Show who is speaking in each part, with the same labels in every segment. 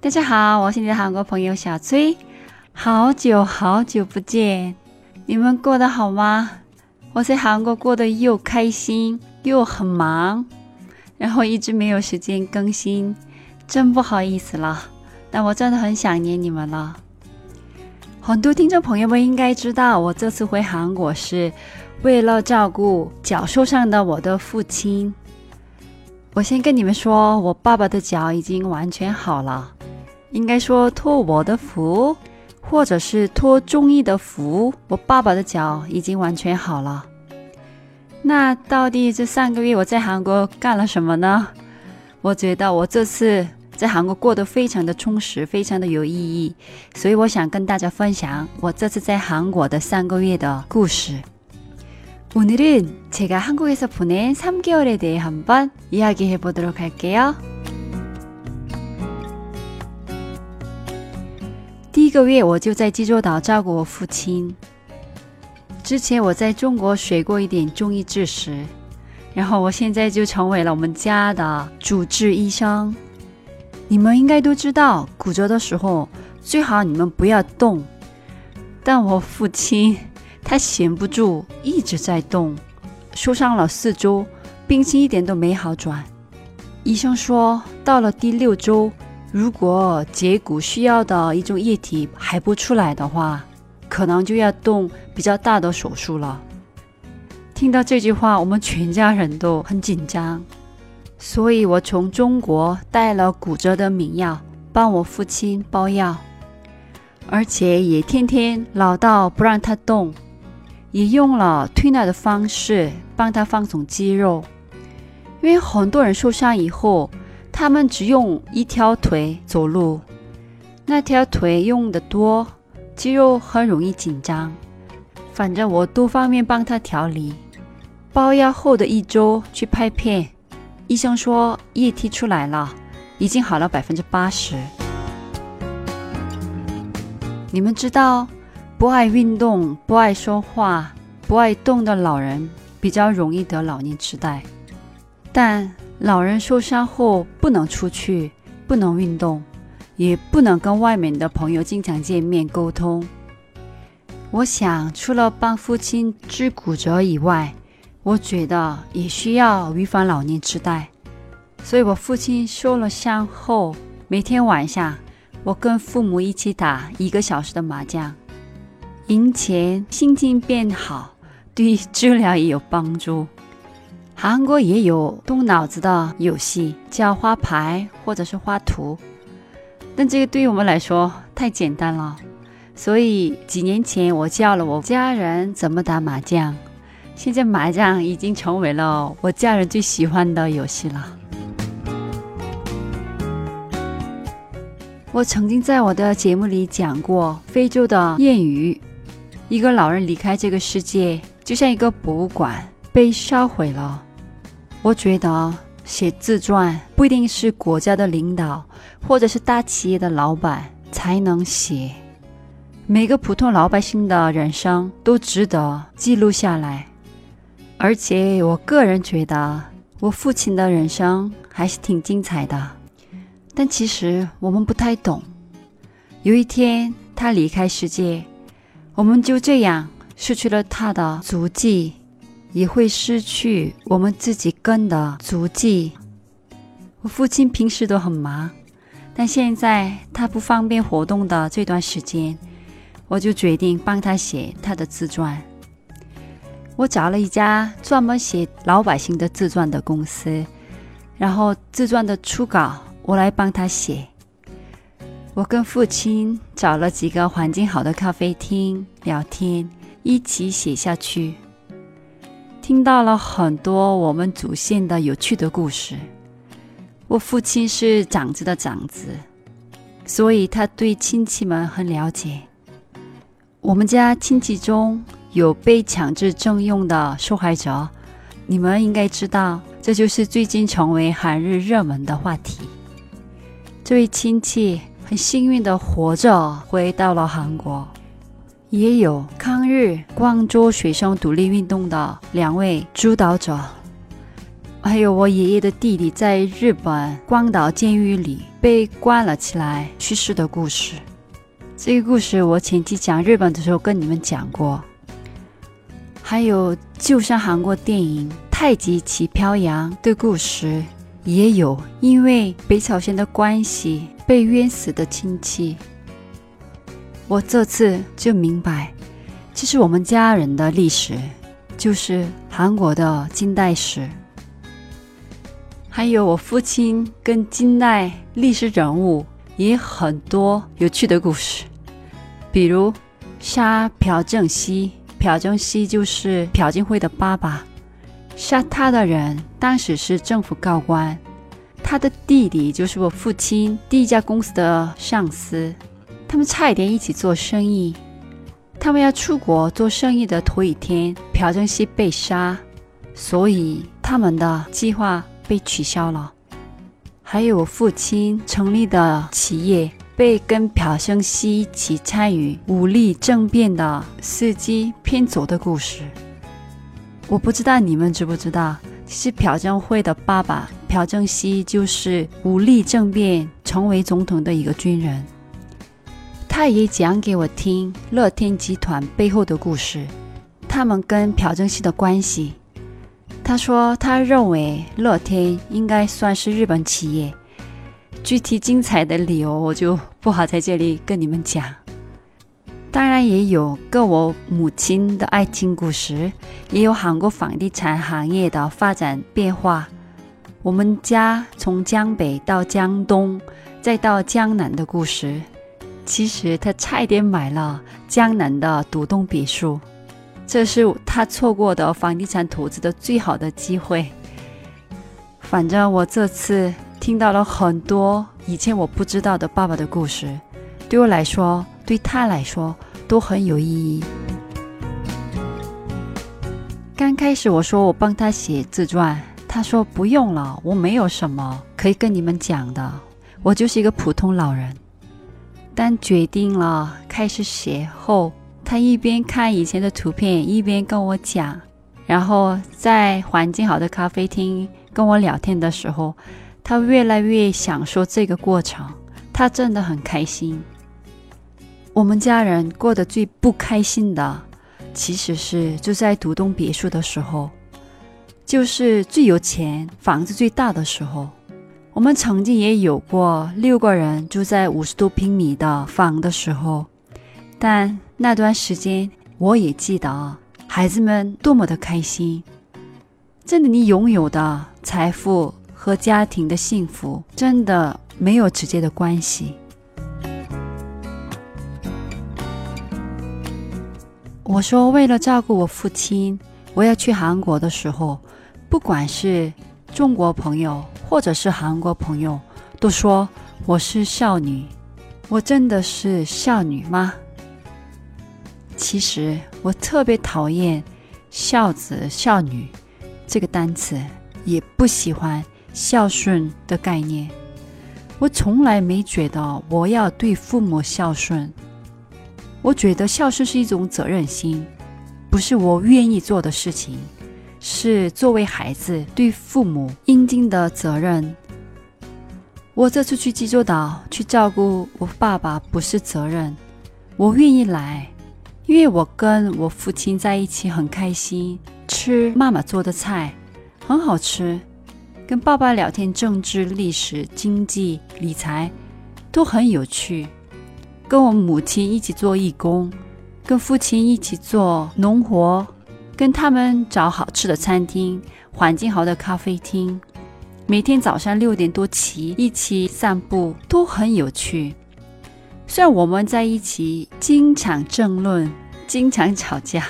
Speaker 1: 大家好，我是你的韩国朋友小崔，好久好久不见，你们过得好吗？我在韩国过得又开心又很忙，然后一直没有时间更新，真不好意思了。但我真的很想念你们了。很多听众朋友们应该知道，我这次回韩国是为了照顾脚受伤的我的父亲。我先跟你们说，我爸爸的脚已经完全好了。应该说托我的福，或者是托中医的福，我爸爸的脚已经完全好了。那到底这三个月我在韩国干了什么呢？我觉得我这次。在韩国过得非常的充实，非常的有意义，所以我想跟大家分享我这次在韩国的三个月的故事。오늘은제가한국에서보낸3개월에대해한번이야기해보도록할게요 一个月我就在济州岛照顾我父亲。之前我在中国学过一点中医知识，然后我现在就成为了我们家的主治医生。你们应该都知道，骨折的时候最好你们不要动。但我父亲他闲不住，一直在动，受伤了四周，病情一点都没好转。医生说，到了第六周，如果截骨需要的一种液体还不出来的话，可能就要动比较大的手术了。听到这句话，我们全家人都很紧张。所以我从中国带了骨折的名药，帮我父亲包药，而且也天天唠到不让他动，也用了推拿的方式帮他放松肌肉。因为很多人受伤以后，他们只用一条腿走路，那条腿用的多，肌肉很容易紧张。反正我多方面帮他调理，包药后的一周去拍片。医生说液体出来了，已经好了百分之八十。你们知道，不爱运动、不爱说话、不爱动的老人比较容易得老年痴呆。但老人受伤后不能出去，不能运动，也不能跟外面的朋友经常见面沟通。我想，除了帮父亲治骨折以外，我觉得也需要预防老年痴呆，所以我父亲受了伤后，每天晚上我跟父母一起打一个小时的麻将，赢钱心情变好，对治疗也有帮助。韩国也有动脑子的游戏，叫花牌或者是画图，但这个对于我们来说太简单了，所以几年前我教了我家人怎么打麻将。现在麻将已经成为了我家人最喜欢的游戏了。我曾经在我的节目里讲过非洲的谚语：一个老人离开这个世界，就像一个博物馆被烧毁了。我觉得写自传不一定是国家的领导或者是大企业的老板才能写，每个普通老百姓的人生都值得记录下来。而且，我个人觉得，我父亲的人生还是挺精彩的。但其实我们不太懂。有一天他离开世界，我们就这样失去了他的足迹，也会失去我们自己跟的足迹。我父亲平时都很忙，但现在他不方便活动的这段时间，我就决定帮他写他的自传。我找了一家专门写老百姓的自传的公司，然后自传的初稿我来帮他写。我跟父亲找了几个环境好的咖啡厅聊天，一起写下去。听到了很多我们祖先的有趣的故事。我父亲是长子的长子，所以他对亲戚们很了解。我们家亲戚中。有被强制征用的受害者，你们应该知道，这就是最近成为韩日热门的话题。这位亲戚很幸运的活着回到了韩国，也有抗日广州学生独立运动的两位主导者。还有我爷爷的弟弟在日本广岛监狱里被关了起来去世的故事。这个故事我前期讲日本的时候跟你们讲过。还有，就像韩国电影《太极旗飘扬》的故事，也有因为北朝鲜的关系被冤死的亲戚。我这次就明白，其实我们家人的历史就是韩国的近代史。还有我父亲跟近代历史人物也很多有趣的故事，比如杀朴正熙。朴正熙就是朴槿惠的爸爸，杀他的人当时是政府高官，他的弟弟就是我父亲第一家公司的上司，他们差一点一起做生意，他们要出国做生意的头一天，朴正熙被杀，所以他们的计划被取消了。还有我父亲成立的企业。被跟朴正熙一起参与武力政变的司机骗走的故事，我不知道你们知不知道？其实朴正惠的爸爸朴正熙就是武力政变成为总统的一个军人。他也讲给我听乐天集团背后的故事，他们跟朴正熙的关系。他说他认为乐天应该算是日本企业。具体精彩的理由我就不好在这里跟你们讲。当然也有跟我母亲的爱情故事，也有韩国房地产行业的发展变化。我们家从江北到江东，再到江南的故事。其实他差一点买了江南的独栋别墅，这是他错过的房地产投资的最好的机会。反正我这次。听到了很多以前我不知道的爸爸的故事，对我来说，对他来说都很有意义。刚开始我说我帮他写自传，他说不用了，我没有什么可以跟你们讲的，我就是一个普通老人。但决定了开始写后，他一边看以前的图片，一边跟我讲，然后在环境好的咖啡厅跟我聊天的时候。他越来越享受这个过程，他真的很开心。我们家人过得最不开心的，其实是就在独栋别墅的时候，就是最有钱、房子最大的时候。我们曾经也有过六个人住在五十多平米的房的时候，但那段时间我也记得，孩子们多么的开心。真的，你拥有的财富。和家庭的幸福真的没有直接的关系。我说，为了照顾我父亲，我要去韩国的时候，不管是中国朋友或者是韩国朋友，都说我是少女。我真的是少女吗？其实我特别讨厌“孝子”“孝女”这个单词，也不喜欢。孝顺的概念，我从来没觉得我要对父母孝顺。我觉得孝顺是一种责任心，不是我愿意做的事情，是作为孩子对父母应尽的责任。我这次去济州岛去照顾我爸爸，不是责任，我愿意来，因为我跟我父亲在一起很开心，吃妈妈做的菜很好吃。跟爸爸聊天，政治、历史、经济、理财都很有趣。跟我母亲一起做义工，跟父亲一起做农活，跟他们找好吃的餐厅、环境好的咖啡厅。每天早上六点多起，一起散步，都很有趣。虽然我们在一起经常争论，经常吵架，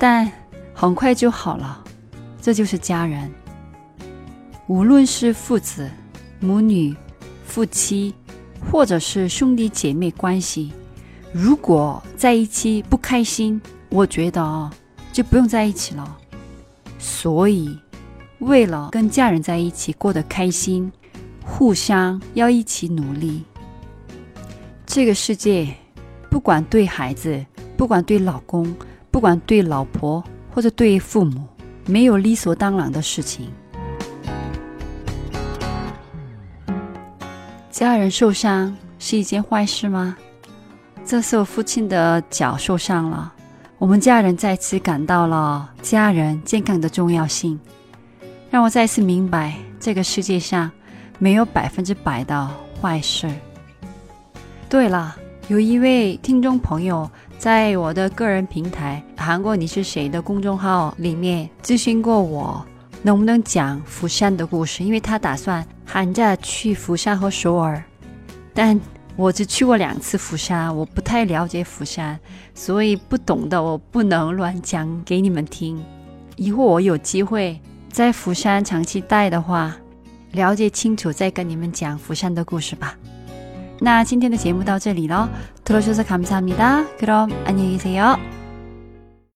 Speaker 1: 但很快就好了。这就是家人。无论是父子、母女、夫妻，或者是兄弟姐妹关系，如果在一起不开心，我觉得啊，就不用在一起了。所以为了跟家人在一起过得开心互相要一起努力这个世界不管对孩子不管对老公不管对老婆或者对父母没有理所当然的事情。家人受伤是一件坏事吗？这时候父亲的脚受伤了。我们家人再次感到了家人健康的重要性，让我再次明白这个世界上没有百分之百的坏事。对了，有一位听众朋友在我的个人平台“韩国你是谁”的公众号里面咨询过我，能不能讲釜山的故事？因为他打算寒假去釜山和首尔，但。我只去过两次釜山，我不太了解釜山，所以不懂的我不能乱讲给你们听。以后我有机会在釜山长期待的话，了解清楚再跟你们讲釜山的故事吧。那今天的节目到这里了，들어주셔서감사합니다그럼안녕히계세요